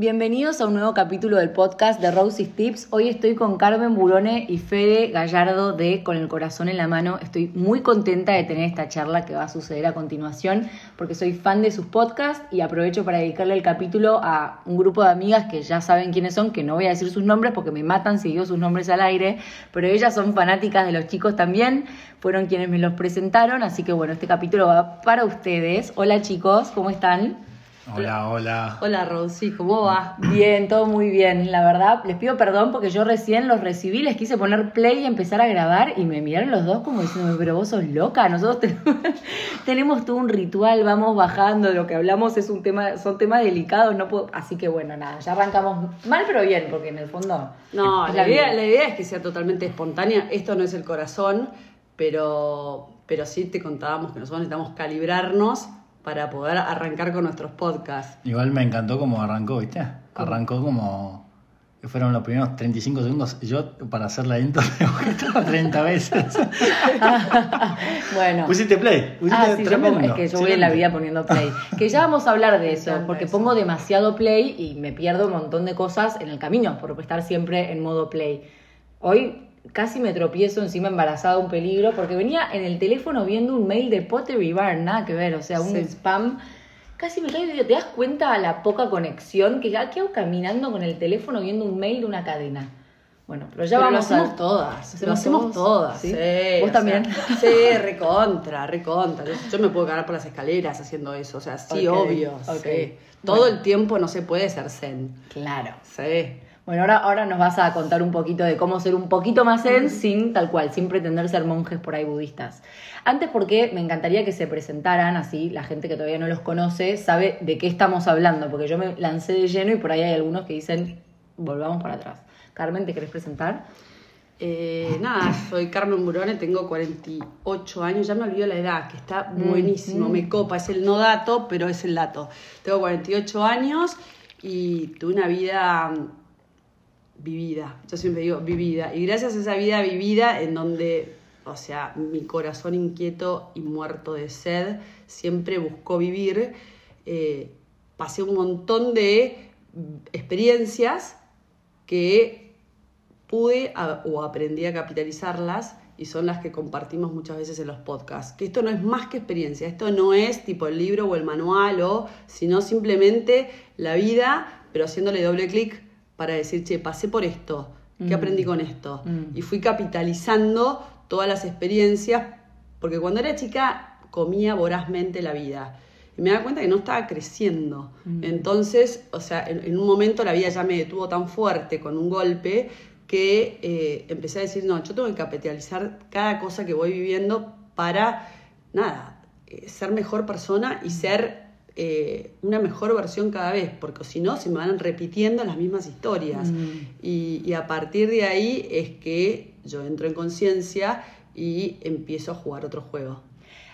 Bienvenidos a un nuevo capítulo del podcast de Rosie's Tips. Hoy estoy con Carmen Burone y Fede Gallardo de Con el Corazón en la Mano. Estoy muy contenta de tener esta charla que va a suceder a continuación porque soy fan de sus podcasts y aprovecho para dedicarle el capítulo a un grupo de amigas que ya saben quiénes son, que no voy a decir sus nombres porque me matan si digo sus nombres al aire, pero ellas son fanáticas de los chicos también, fueron quienes me los presentaron, así que bueno, este capítulo va para ustedes. Hola chicos, ¿cómo están? Hola, hola. Hola Rosy, ¿cómo va? Bien, todo muy bien. La verdad, les pido perdón porque yo recién los recibí, les quise poner play y empezar a grabar y me miraron los dos como diciendo, pero vos sos loca, nosotros tenemos, tenemos todo un ritual, vamos bajando, lo que hablamos es un tema, son temas delicados, no puedo, así que bueno, nada, ya arrancamos mal pero bien, porque en el fondo... No, la, idea, la idea es que sea totalmente espontánea, esto no es el corazón, pero, pero sí te contábamos que nosotros necesitamos calibrarnos para poder arrancar con nuestros podcasts. Igual me encantó cómo arrancó, ¿viste? Arrancó como. que Fueron los primeros 35 segundos. Yo, para hacer la intro, que estar 30 veces. bueno. Pusiste play. Pusiste Ah, sí, yo tremendo. pongo- es que yo voy en la vida poniendo play. Que ya vamos a hablar de eso, porque eso. pongo demasiado play y me pierdo un montón de cosas en el camino por estar siempre en modo play. Hoy casi me tropiezo encima embarazada, un peligro, porque venía en el teléfono viendo un mail de Pottery Barn, nada que ver, o sea, un Sí. spam. Casi me caigo ¿te das cuenta la poca conexión que ya quedo caminando con el teléfono viendo un mail de una cadena? Bueno, pero ya Pero lo vamos a... hacemos todas, lo ¿Hacemos hacemos todas. ¿Sí? Sí, ¿Vos también? sea, sí, recontra, recontra. Yo, me puedo cagar por las escaleras haciendo eso, o sea, sí, obvio. sí. Todo Bueno. el tiempo no se puede ser zen. Claro. Sí. Bueno, ahora, ahora nos vas a contar un poquito de cómo ser un poquito más zen sin tal cual, sin pretender ser monjes por ahí budistas. Antes porque me encantaría que se presentaran, así la gente que todavía no los conoce sabe de qué estamos hablando, porque yo me lancé de lleno y por ahí hay algunos que dicen, volvamos para atrás. Carmen, ¿te querés presentar? Eh, nada, soy Carmen Burone, tengo 48 años, ya me olvidó la edad, que está buenísimo, mm. me copa, es el no dato, pero es el dato. Tengo 48 años y tuve una vida vivida, yo siempre digo vivida, y gracias a esa vida vivida en donde, o sea, mi corazón inquieto y muerto de sed siempre buscó vivir, eh, pasé un montón de experiencias que pude o aprendí a capitalizarlas y son las que compartimos muchas veces en los podcasts. Que esto no es más que experiencia, esto no es tipo el libro o el manual, o, sino simplemente la vida, pero haciéndole doble clic para decir, che, pasé por esto, ¿qué Mm. aprendí con esto? Mm. Y fui capitalizando todas las experiencias, porque cuando era chica comía vorazmente la vida. Y me daba cuenta que no estaba creciendo. Mm. Entonces, o sea, en, en un momento la vida ya me detuvo tan fuerte con un golpe que eh, empecé a decir, no, yo tengo que capitalizar cada cosa que voy viviendo para, nada, eh, ser mejor persona y ser eh, una mejor versión cada vez, porque si no, se me van repitiendo las mismas historias. Mm. Y, y a partir de ahí es que yo entro en conciencia y empiezo a jugar otro juego.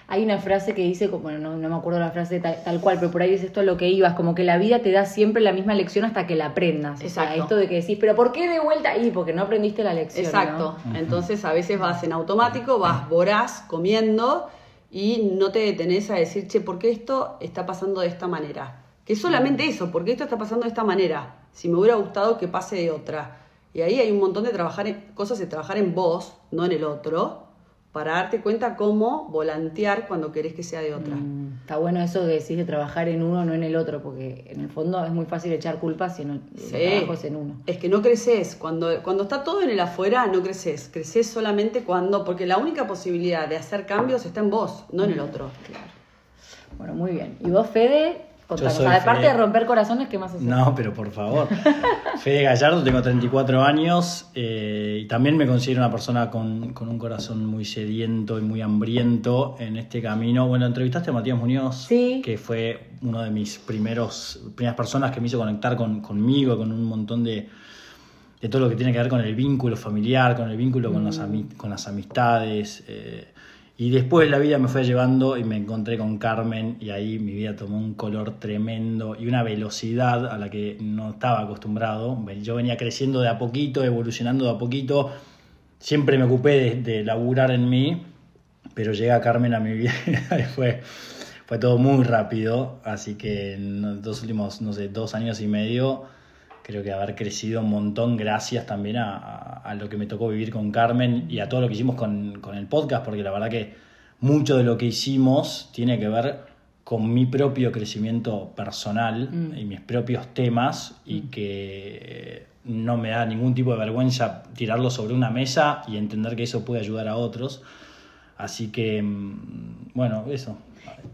Hay una frase que dice, como bueno, no, no me acuerdo la frase tal, tal cual, pero por ahí dice esto lo que ibas, como que la vida te da siempre la misma lección hasta que la aprendas. O sea, Exacto. esto de que decís, pero ¿por qué de vuelta ahí? Porque no aprendiste la lección. Exacto. ¿no? Entonces a veces vas en automático, vas voraz comiendo y no te detenés a decir, che, ¿por qué esto está pasando de esta manera? Que es solamente eso, ¿por qué esto está pasando de esta manera? Si me hubiera gustado que pase de otra. Y ahí hay un montón de trabajar en- cosas de trabajar en vos, no en el otro, para darte cuenta cómo volantear cuando querés que sea de otra. Mm, Está bueno eso que decís de trabajar en uno, no en el otro, porque en el fondo es muy fácil echar culpas si no, Sí. trabajo es en uno. Es que no creces. Cuando, cuando está todo en el afuera, no creces. Creces solamente cuando. Porque la única posibilidad de hacer cambios está en vos, no en el otro. Bueno, muy bien. ¿Y vos, Fede? Contanos. Aparte Fede. de romper corazones, ¿qué más haces? No, pero por favor. Fede Gallardo, tengo 34 años eh, y también me considero una persona con, con un corazón muy sediento y muy hambriento en este camino. Bueno, entrevistaste a Matías Muñoz, Sí. que fue uno de mis primeros primeras personas que me hizo conectar con, conmigo, con un montón de, de todo lo que tiene que ver con el vínculo familiar, con el vínculo con, las, ami- con las amistades. eh, y después la vida me fue llevando y me encontré con Carmen y ahí mi vida tomó un color tremendo y una velocidad a la que no estaba acostumbrado. Yo venía creciendo de a poquito, evolucionando de a poquito. Siempre me ocupé de, de laburar en mí, pero llega Carmen a mi vida y fue, fue todo muy rápido. Así que en los últimos, no sé, dos años y medio creo que haber crecido un montón gracias también a, a- a lo que me tocó vivir con Carmen y a todo lo que hicimos con, con el podcast, porque la verdad que mucho de lo que hicimos tiene que ver con mi propio crecimiento personal y mis propios temas y que no me da ningún tipo de vergüenza tirarlo sobre una mesa y entender que eso puede ayudar a otros. Así que, mm, bueno, eso.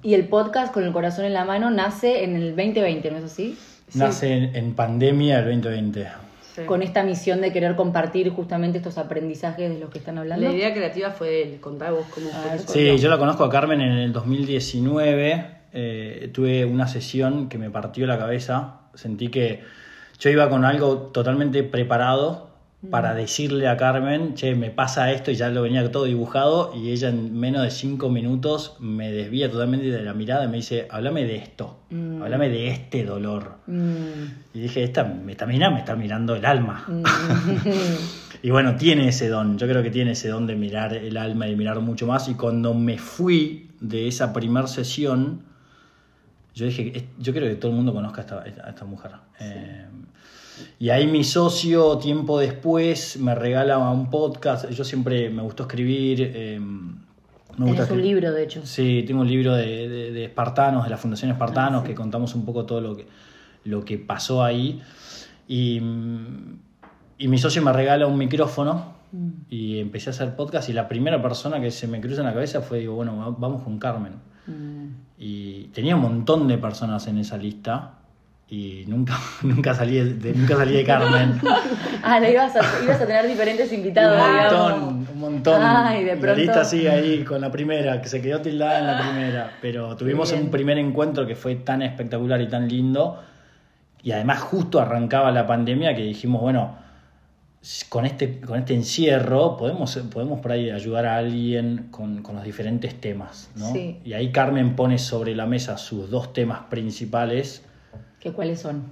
Y el podcast con el corazón en la mano nace en el 2020, ¿no es así? Nace en, en pandemia el 2020. Sí. Con esta misión de querer compartir justamente estos aprendizajes de los que están hablando. La idea creativa fue él. Contá vos cómo A fue. eso. Sí, yo la conozco a Carmen en el 2019. eh, tuve una sesión que me partió la cabeza. Sentí que yo iba con algo totalmente preparado para decirle a Carmen, che, me pasa esto y ya lo venía todo dibujado y ella en menos de cinco minutos me desvía totalmente de la mirada y me dice, háblame de esto, háblame de este dolor. Mm, Y dije, esta me está mirando, me está mirando el alma. y bueno, tiene ese don, yo creo que tiene ese don de mirar el alma y mirar mucho más. Y cuando me fui de esa primer sesión, yo dije, "Es- yo creo que todo el mundo conozca a esta, a esta mujer. Eh, y ahí mi socio, tiempo después, me regala un podcast. Yo siempre me gustó escribir. eh, me gusta un libro, de hecho. Sí, tengo un libro de, de- de espartanos, de la Fundación Espartanos, que contamos un poco todo lo que, lo que pasó ahí. Y, mm, y mi socio me regala un micrófono y empecé a hacer podcast y la primera persona que se me cruza en la cabeza fue, digo, bueno, va- vamos con Carmen. Mm. Y tenía un montón de personas en esa lista y nunca, nunca, salí, de, nunca salí de Carmen. Ah, la ibas a, ibas a tener diferentes invitados, un digamos. montón, un montón. Ay, de La pronto. lista sigue ahí con la primera, que se quedó tildada en la primera. Pero tuvimos un primer encuentro que fue tan espectacular y tan lindo. Y además justo arrancaba la pandemia que dijimos, bueno, con este, con este encierro podemos, podemos por ahí ayudar a alguien con, con los diferentes temas. ¿no? Sí. Y ahí Carmen pone sobre la mesa sus dos temas principales. ¿Qué, ¿Cuáles son?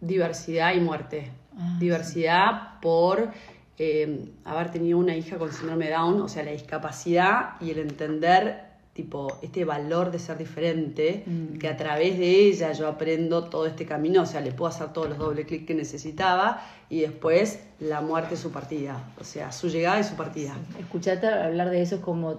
Diversidad y muerte. Ah, Diversidad por eh, haber tenido una hija con síndrome Down, o sea, la discapacidad y el entender tipo este valor de ser diferente, Mm. que a través de ella yo aprendo todo este camino, o sea, le puedo hacer todos los doble clic que necesitaba y después la muerte su partida, o sea, su llegada y su partida. Escucharte hablar de eso es como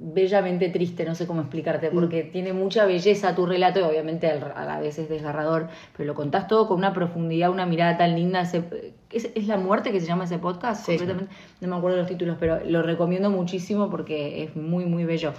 bellamente triste, no sé cómo explicarte, porque tiene mucha belleza tu relato y obviamente a la vez es desgarrador, pero lo contás todo con una profundidad, una mirada tan linda. ese- ¿Es, es La Muerte que se llama ese podcast? Sí. Completamente, no me acuerdo los títulos, pero lo recomiendo muchísimo porque es muy, muy bello.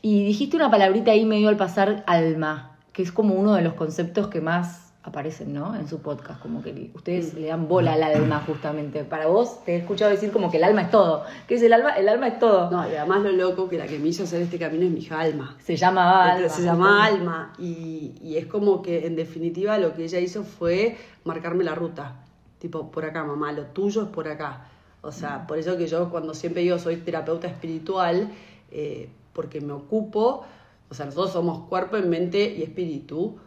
Y dijiste una palabrita ahí medio al pasar, alma, que es como uno de los conceptos que más aparecen, ¿no? En su podcast, como que ustedes le dan bola al alma justamente. Para vos te he escuchado decir como que el alma es todo. ¿Qué es el alma? El alma es todo. No, y además lo loco que la que me hizo hacer este camino es mi hija Alma. Se llama alma. se llama Alma y, y es como que en definitiva lo que ella hizo fue marcarme la ruta. Tipo, por acá, mamá, lo tuyo es por acá. O sea, por eso que yo cuando siempre digo soy terapeuta espiritual, eh, porque me ocupo, o sea, nosotros somos cuerpo, mente y espíritu.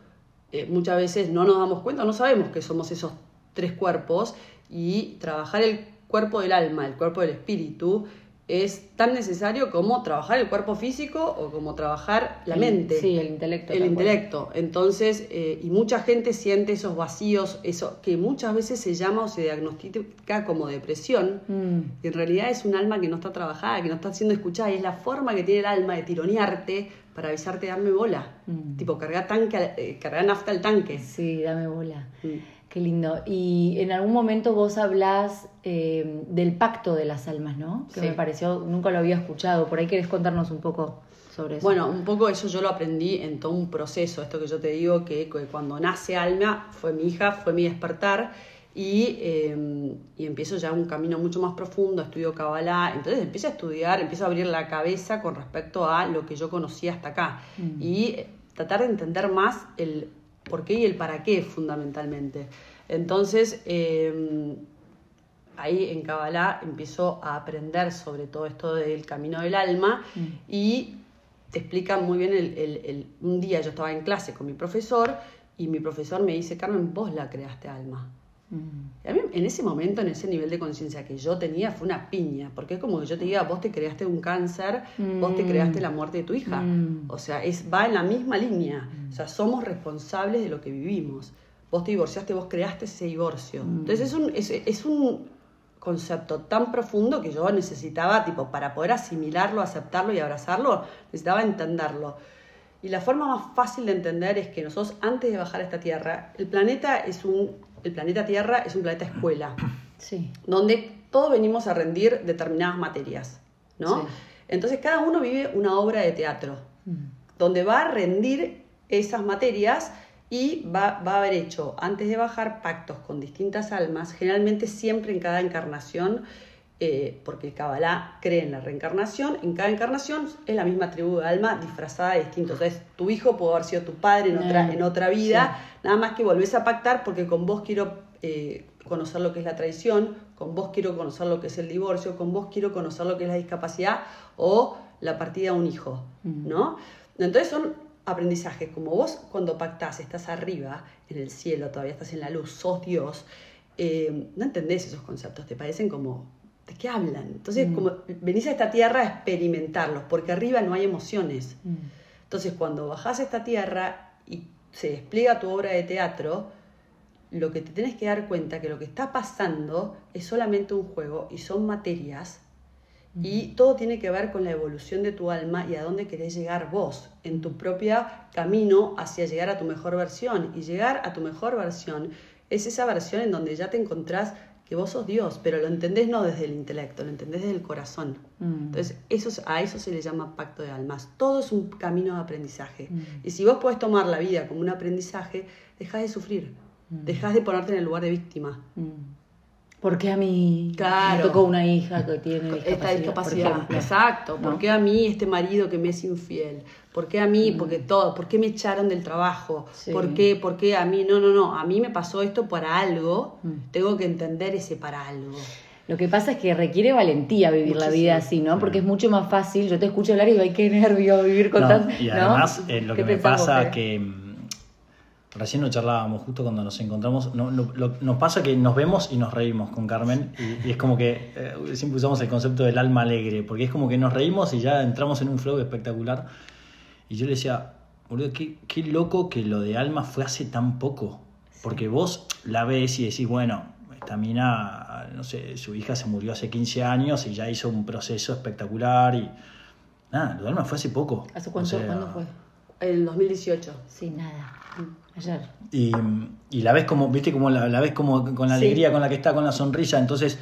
Eh, muchas veces no nos damos cuenta, no sabemos que somos esos tres cuerpos y trabajar el cuerpo del alma, el cuerpo del espíritu, es tan necesario como trabajar el cuerpo físico o como trabajar la mente. sí, el intelecto, El intelecto. Entonces, eh, y mucha gente siente esos vacíos, eso que muchas veces se llama o se diagnostica como depresión. Mm. Y en realidad es un alma que no está trabajada, que no está siendo escuchada. Y es la forma que tiene el alma de tironearte para avisarte, darme bola. Mm. Tipo, cargar, tanque, eh, cargar nafta al tanque. Sí, dame bola. Mm. Qué lindo. Y en algún momento vos hablás eh, del pacto de las almas, ¿no? Que Sí. me pareció, nunca lo había escuchado. Por ahí querés contarnos un poco sobre eso. Bueno, un poco eso yo lo aprendí en todo un proceso. Esto que yo te digo, que, que cuando nace Alma, fue mi hija, fue mi despertar. Y, eh, y empiezo ya un camino mucho más profundo, estudio Kabbalah. Entonces empiezo a estudiar, empiezo a abrir la cabeza con respecto a lo que yo conocía hasta acá. Y eh, tratar de entender más el por qué y el para qué, fundamentalmente. Entonces, eh, ahí en Kabbalah empiezo a aprender sobre todo esto del camino del alma y te explican muy bien el, el- el- un día yo estaba en clase con mi profesor y mi profesor me dice, Carmen, vos la creaste alma. Mm. Y a mí en ese momento, en ese nivel de conciencia que yo tenía, fue una piña, porque es como que yo te diga, vos te creaste un cáncer, vos te Mm. creaste la muerte de tu hija. Mm. O sea, es, va en la misma línea. O sea, somos responsables de lo que vivimos. vos te divorciaste, vos creaste ese divorcio. Entonces es un, es, es un concepto tan profundo que yo necesitaba, tipo, para poder asimilarlo, aceptarlo y abrazarlo, necesitaba entenderlo. Y la forma más fácil de entender es que nosotros, antes de bajar a esta Tierra, el planeta es un, el planeta Tierra es un planeta escuela, Sí. donde todos venimos a rendir determinadas materias, ¿no? Sí. Entonces cada uno vive una obra de teatro, donde va a rendir esas materias y va, va a haber hecho, antes de bajar, pactos con distintas almas, generalmente siempre en cada encarnación, eh, porque el Kabbalah cree en la reencarnación, en cada encarnación es la misma tribu de alma disfrazada de distintos. Entonces, tu hijo puede haber sido tu padre en otra, Mm, en otra vida, nada más que volvés a pactar porque con vos quiero eh, conocer lo que es la traición, con vos quiero conocer lo que es el divorcio, con vos quiero conocer lo que es la discapacidad o la partida de un hijo, ¿no? Entonces son aprendizajes, como vos cuando pactás estás arriba, en el cielo, todavía estás en la luz, sos Dios, eh, no entendés esos conceptos, te parecen como, ¿de qué hablan? Entonces, como venís a esta tierra a experimentarlos, porque arriba no hay emociones. Entonces, cuando bajás a esta tierra y se despliega tu obra de teatro, lo que te tenés que dar cuenta que lo que está pasando es solamente un juego y son materias y todo tiene que ver con la evolución de tu alma y a dónde querés llegar vos en tu propio camino hacia llegar a tu mejor versión. Y llegar a tu mejor versión es esa versión en donde ya te encontrás que vos sos Dios, pero lo entendés no desde el intelecto, lo entendés desde el corazón. Entonces, eso, es- a eso se le llama pacto de almas. Todo es un camino de aprendizaje. Y si vos podés tomar la vida como un aprendizaje, dejás de sufrir, dejás de ponerte en el lugar de víctima. ¿Por qué a mí Claro. me tocó una hija que tiene discapacidad? esta discapacidad. Exacto. ¿Por ¿No? qué a mí este marido que me es infiel? ¿Por qué a mí? Mm. Porque todo. ¿Por qué me echaron del trabajo? Sí. ¿Por qué? ¿Por qué a mí? No, no, no. A mí me pasó esto para algo. Mm. Tengo que entender ese para algo. Lo que pasa es que requiere valentía vivir la vida así, ¿no? Porque es mucho más fácil. Yo te escucho hablar y digo, ay, qué nervio vivir con No, tanto. y ¿no? además, eh, lo ¿Qué que me pasa Fede? que mm, recién lo charlábamos justo cuando nos encontramos, no- no- lo- nos pasa que nos vemos y nos reímos con Carmen y, y es como que eh, siempre usamos el concepto del alma alegre, porque es como que nos reímos y ya entramos en un flow espectacular. Y yo le decía, boludo, qué, qué loco que lo de alma fue hace tan poco, porque vos la ves y decís, bueno, esta mina, no sé, su hija se murió hace 15 años y ya hizo un proceso espectacular y... Nada, lo de alma fue hace poco. ¿Hace cuánto? O sea, ¿Cuándo fue? El 2018. Sí, nada. Ayer. Y, y la ves como, viste, como la, la ves como con la Sí. alegría con la que está, con la sonrisa. Entonces,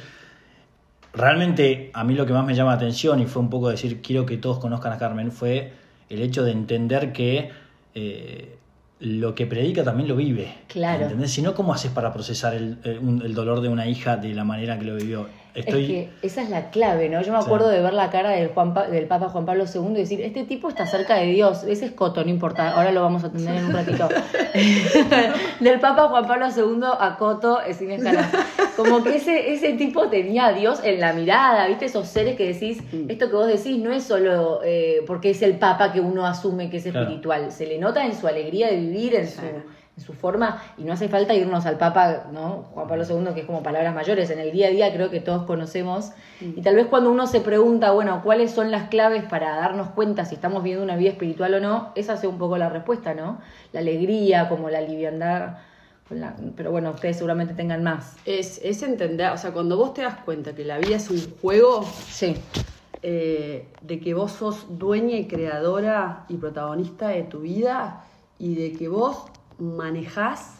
realmente a mí lo que más me llama la atención y fue un poco decir, quiero que todos conozcan a Carmen, fue el hecho de entender que eh, lo que predica también lo vive. Claro. ¿Entendés? Si no, ¿cómo haces para procesar el, el dolor de una hija de la manera que lo vivió? Estoy... Es que esa es la clave, ¿no? Yo me Sí. acuerdo de ver la cara del, Juan Pa- del Papa Juan Pablo II y decir, este tipo está cerca de Dios. Ese es Coto, no importa, ahora lo vamos a atender en un ratito. del Papa Juan Pablo II a Coto, es sin escala. Como que ese, ese tipo tenía a Dios en la mirada, ¿viste? Esos seres que decís, esto que vos decís no es solo eh, porque es el Papa que uno asume que es Claro. espiritual, se le nota en su alegría de vivir, en su Claro. En su forma, y no hace falta irnos al Papa, ¿no? Juan Pablo II, que es como palabras mayores, en el día a día creo que todos conocemos, y tal vez cuando uno se pregunta, bueno, ¿cuáles son las claves para darnos cuenta si estamos viviendo una vida espiritual o no? Esa sea un poco la respuesta, ¿no? La alegría, como la liviandad, la- pero bueno, ustedes seguramente tengan más. Es, es entender, o sea, cuando vos te das cuenta que la vida es un juego, Sí, eh, de que vos sos dueña y creadora y protagonista de tu vida y de que vos manejás,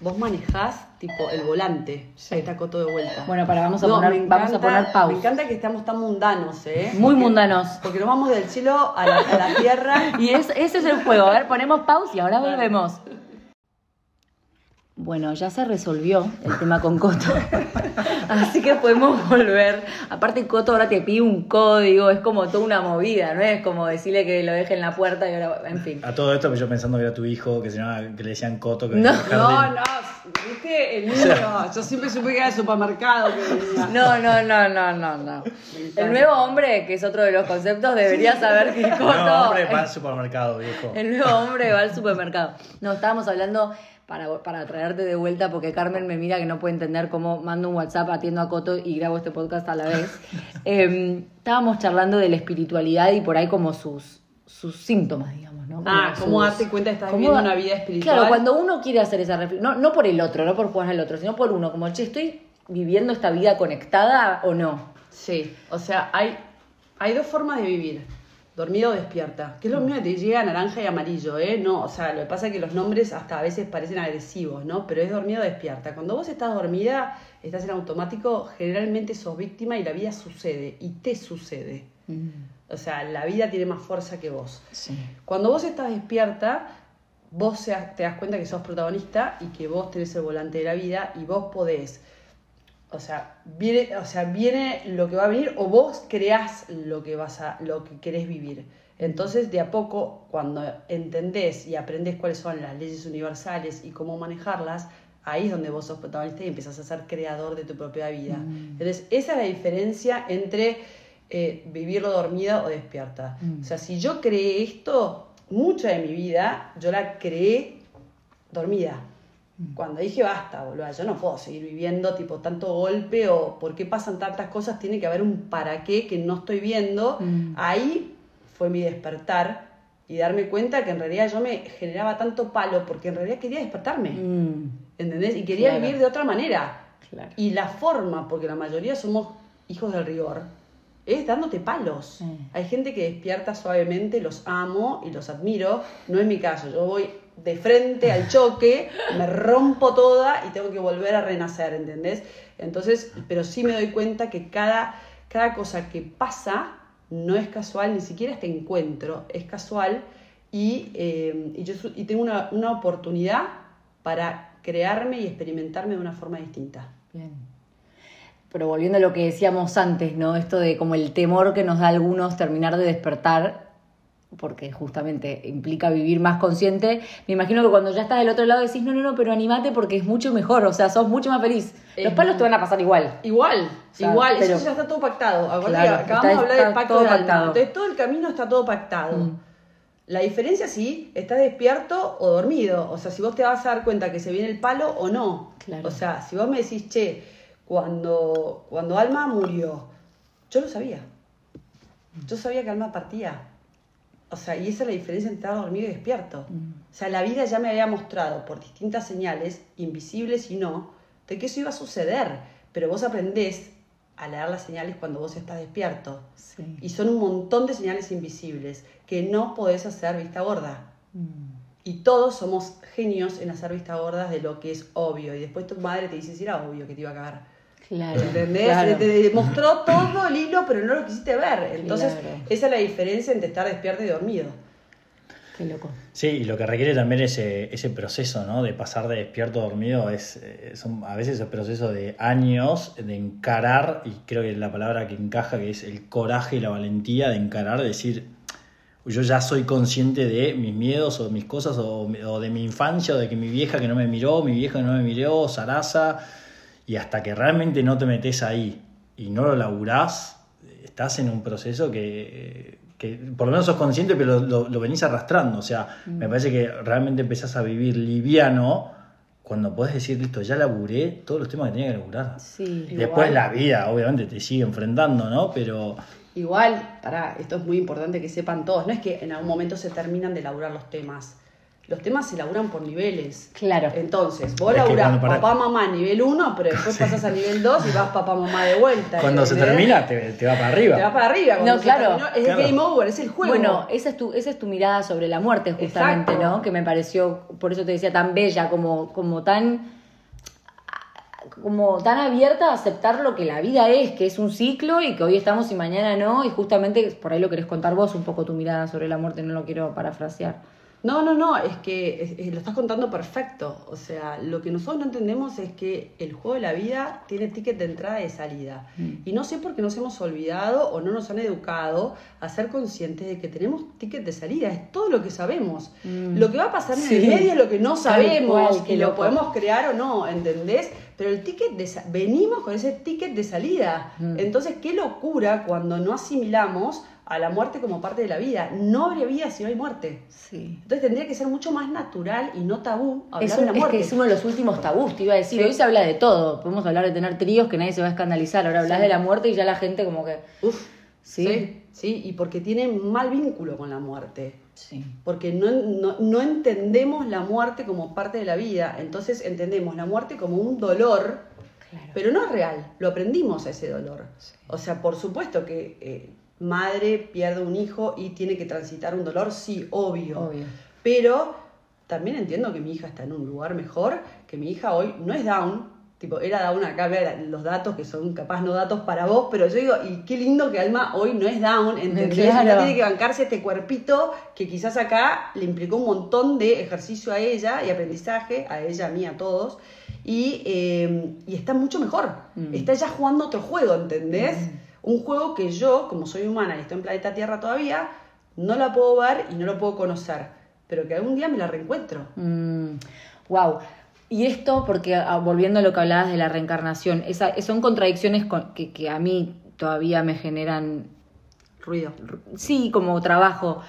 vos manejás tipo el volante. Ahí está Coto de vuelta. Bueno, para, vamos a No, poner- vamos a poner pausa. Me encanta que estamos tan mundanos, ¿eh? muy Porque- mundanos. Porque nos vamos del cielo a la, a la tierra. Y es- ese es el juego. A ver, ponemos pausa y ahora volvemos. Bueno, ya se resolvió el tema con Coto. Así que podemos volver. Aparte, Coto ahora te pide un código, es como toda una movida, ¿no? Es como decirle que lo deje en la puerta y ahora, en fin. A todo esto, yo pensando que era tu hijo, que se llamaba, que le decían Coto, que No. No, no, viste, el niño. Yo siempre supe que era el supermercado que. No, no, no, no, no, no. El nuevo hombre, que es otro de los conceptos, debería saber que Coto. No, hombre, va al supermercado, viejo. El nuevo hombre va al supermercado. No, estábamos hablando para, para traerte de vuelta porque Carmen me mira que no puede entender cómo mando un WhatsApp, atiendo a Coto y grabo este podcast a la vez. Eh, estábamos charlando de la espiritualidad y por ahí como sus, sus síntomas, digamos, ¿no? Ah. ¿cómo darte cuenta que estás ¿Cómo viviendo una vida espiritual? Claro, cuando uno quiere hacer esa reflexión, no, no por el otro, no por jugar al otro, sino por uno, como, che, ¿estoy viviendo esta vida conectada o no? Sí, o sea, hay, hay dos formas de vivir. Dormida o despierta. Que es lo mismo que te llega naranja y amarillo, ¿eh? No, o sea, lo que pasa es que los nombres hasta a veces parecen agresivos, ¿no? Pero es dormida o despierta. Cuando vos estás dormida, estás en automático, generalmente sos víctima y la vida sucede. Y te sucede. O sea, la vida tiene más fuerza que vos. Sí. Cuando vos estás despierta, vos te das cuenta que sos protagonista y que vos tenés el volante de la vida y vos podés. O sea, viene, o sea, viene lo que va a venir o vos creás lo que vas a, lo que querés vivir. Entonces, de a poco, cuando entendés y aprendés cuáles son las leyes universales y cómo manejarlas, ahí es donde vos sos protagonista y empezás a ser creador de tu propia vida. Entonces, esa es la diferencia entre eh, vivirlo dormida o despierta. Mm. O sea, si yo creé esto, mucha de mi vida, yo la creé dormida. Cuando dije basta, boludo, yo no puedo seguir viviendo tipo tanto golpe o por qué pasan tantas cosas, tiene que haber un para qué que no estoy viendo. Mm. Ahí fue mi despertar y darme cuenta que en realidad yo me generaba tanto palo porque en realidad quería despertarme, Mm, ¿entendés? Y quería Claro. vivir de otra manera. claro. Y la forma, porque la mayoría somos hijos del rigor, es dándote palos. Sí. Hay gente que despierta suavemente, los amo y los admiro. No es mi caso, yo voy de frente al choque, me rompo toda y tengo que volver a renacer, ¿entendés? Entonces, pero sí me doy cuenta que cada, cada cosa que pasa no es casual, ni siquiera este encuentro es casual y, eh, y yo y tengo una, una oportunidad para crearme y experimentarme de una forma distinta. Bien. Pero volviendo a lo que decíamos antes, ¿no? Esto de como el temor que nos da a algunos terminar de despertar, porque justamente implica vivir más consciente. Me imagino que cuando ya estás del otro lado decís, no, no, no, pero animate porque es mucho mejor, o sea, sos mucho más feliz. Los Es palos te van a pasar igual. Igual, sea, igual, pero- eso ya está todo pactado. Claro, acabamos de hablar del pacto todo alma. pactado. Entonces todo el camino está todo pactado. Mm. La diferencia sí, estás despierto o dormido. O sea, si vos te vas a dar cuenta que se viene el palo o no. Claro. O sea, si vos me decís, che, cuando, cuando Alma murió, yo lo sabía. Yo sabía que Alma partía. O sea, y esa es la diferencia entre estar dormido y despierto. O sea, la vida ya me había mostrado por distintas señales, invisibles y no, de que eso iba a suceder. Pero vos aprendés a leer las señales cuando vos estás despierto. Sí. Y son un montón de señales invisibles que no podés hacer vista gorda. Mm. Y todos somos genios en hacer vista gordas de lo que es obvio. Y después tu madre te dice si era obvio que te iba a cagar. Claro. ¿Entendés? claro. Te mostró todo el hilo, pero no lo quisiste ver. Entonces, Claro. esa es la diferencia entre estar despierto y dormido. Qué loco. Sí, y lo que requiere también ese, ese proceso, ¿no? De pasar de despierto a dormido es, eh, son a veces el proceso de años de encarar, y creo que la palabra que encaja, que es el coraje y la valentía de encarar, de decir, yo ya soy consciente de mis miedos o mis cosas, o, o de mi infancia, o de que mi vieja que no me miró, mi vieja que no me miró, Sarasa, y hasta que realmente no te metes ahí y no lo laburás, estás en un proceso que, que por lo menos sos consciente, pero lo, lo- lo venís arrastrando. O sea, me parece que realmente empezás a vivir liviano cuando podés decir, listo, ya laburé todos los temas que tenía que laburar. Sí. Después Igual. la vida, obviamente, te sigue enfrentando, ¿no? Pero Igual, pará, esto es muy importante que sepan todos. No es que en algún momento se terminan de laburar los temas. Los temas se laburan por niveles. Claro. Entonces, vos Es laburás para- papá, mamá, nivel 1, pero después pasas a nivel 2 y vas papá, mamá de vuelta. cuando se termina, te, te va para arriba. Te vas para arriba. Cuando No, claro. terminó, es Claro. el game over, es el juego. Bueno, esa es tu, esa es tu mirada sobre la muerte, justamente, Exacto. ¿no? Que me pareció, por eso te decía, tan bella, como, como tan como tan abierta a aceptar lo que la vida es, que es un ciclo y que hoy estamos y mañana no, y justamente por ahí lo querés contar vos un poco tu mirada sobre la muerte, no lo quiero parafrasear. No, no, no, es que es- es- lo estás contando perfecto. O sea, lo que nosotros no entendemos es que el juego de la vida tiene ticket de entrada y de salida. Y no sé por qué nos hemos olvidado o no nos han educado a ser conscientes de que tenemos ticket de salida. Es todo lo que sabemos. Mm. Lo que va a pasar en Sí. el medio es lo que no sabemos y lo podemos crear o no, ¿entendés? Pero el ticket de venimos con ese ticket de salida. Mm. Entonces, qué locura cuando no asimilamos a la muerte como parte de la vida. No habría vida si no hay muerte. Sí. Entonces tendría que ser mucho más natural y no tabú hablar Es, de un- la es muerte. que es uno de los últimos tabús, te iba a decir. Sí. Hoy se habla de todo. Podemos hablar de tener tríos que nadie se va a escandalizar. Ahora hablas Sí. de la muerte y ya la gente como que... Uf, Sí. sí. ¿sí? Y porque tienen mal vínculo con la muerte. Sí. Porque no, no- no entendemos la muerte como parte de la vida. Entonces entendemos la muerte como un dolor, Claro. pero no es real. Lo aprendimos a ese dolor. O sea, por supuesto que eh, madre pierde un hijo y tiene que transitar un dolor, sí, obvio. Obvio. Pero también entiendo que mi hija está en un lugar mejor, que mi hija hoy no es down, tipo, era down acá, vea los datos que son capaz no datos para vos, pero yo digo, y qué lindo que Alma hoy no es down, ¿entendés? Claro. No tiene que bancarse este cuerpito que quizás acá le implicó un montón de ejercicio a ella y aprendizaje, a ella, a mí, a todos. Y, eh, y está mucho mejor. Mm. Está ya jugando otro juego, ¿entendés? Un juego que yo, como soy humana y estoy en planeta Tierra todavía, no la puedo ver y no lo puedo conocer. Pero que algún día me la reencuentro. wow. Y esto, porque ah, volviendo a lo que hablabas de la reencarnación, esa, son contradicciones con- que, que a mí todavía me generan Ruido. sí, como trabajo.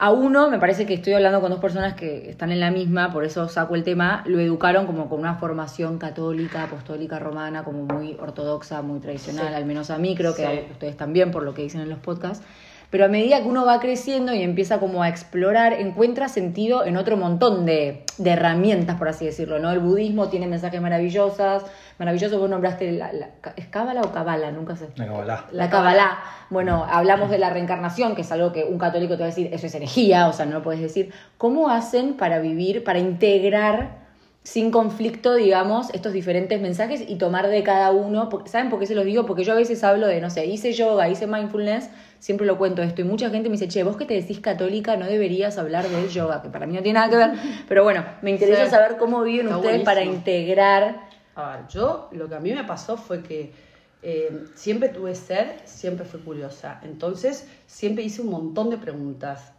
A uno, me parece que estoy hablando con dos personas que están en la misma, por eso saco el tema, lo educaron como con una formación católica, apostólica, romana, como muy ortodoxa, muy tradicional, Sí. al menos a mí, creo que Sí. a ustedes también, por lo que dicen en los podcasts. Pero a medida que uno va creciendo y empieza como a explorar, encuentra sentido en otro montón de, de herramientas, por así decirlo, ¿no? El budismo tiene mensajes maravillosas, maravillosos, vos nombraste, la, la- ¿es cábala o cabala? Nunca sé. La Kabbalah. La Kabbalah. Bueno, hablamos de la reencarnación, que es algo que un católico te va a decir, eso es herejía, o sea, no lo puedes decir. ¿Cómo hacen para vivir, para integrar sin conflicto, digamos, estos diferentes mensajes y tomar de cada uno? ¿Saben por qué se los digo? Porque yo a veces hablo de, no sé, hice yoga, hice mindfulness, siempre lo cuento esto, y mucha gente me dice, che, vos que te decís católica no deberías hablar del yoga, que para mí no tiene nada que ver, pero bueno, me interesa Sí. saber cómo viven Está ustedes para integrar. A ver, yo lo que a mí me pasó fue que eh, siempre tuve sed, siempre fui curiosa. Entonces, siempre hice un montón de preguntas.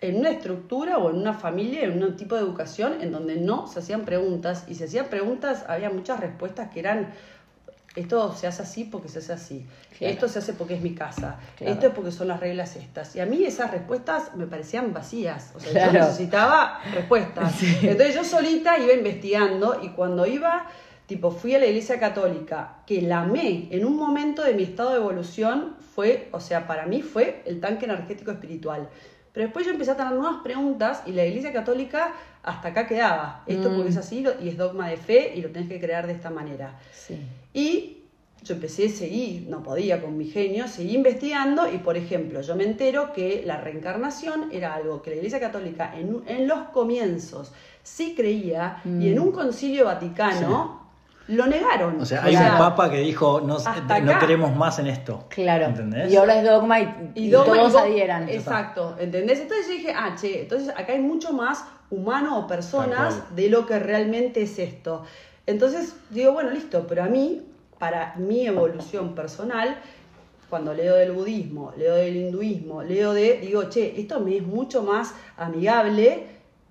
En una estructura o en una familia, en un tipo de educación en donde no se hacían preguntas y se hacían preguntas, había muchas respuestas que eran esto se hace así porque se hace así. Claro. Esto se hace porque es mi casa. Claro. Esto es porque son las reglas estas. Y a mí esas respuestas me parecían vacías. O sea, Claro. yo necesitaba respuestas. Entonces yo solita iba investigando y cuando iba, tipo, fui a la iglesia católica, que la amé en un momento de mi estado de evolución, fue, o sea, para mí fue el tanque energético espiritual. Pero después yo empecé a tener nuevas preguntas y la iglesia católica hasta acá quedaba. Esto porque es así y es dogma de fe y lo tenés que crear de esta manera. Sí. Y yo empecé a seguir, no podía con mi genio, seguí investigando y, por ejemplo, yo me entero que la reencarnación era algo que la Iglesia Católica en, en los comienzos sí creía y en un concilio vaticano lo negaron. O sea, hay un papa que dijo, no, hasta no queremos más en esto. Claro. ¿Entendés? Y ahora es dogma y, y dogma todos y adhieran. Exacto, ¿entendés? Entonces yo dije, ah, che, entonces acá hay mucho más humano o personas de lo que realmente es esto. Entonces digo, bueno, listo, pero a mí, para mi evolución personal, cuando leo del budismo, leo del hinduismo, leo de, digo, che, esto me es mucho más amigable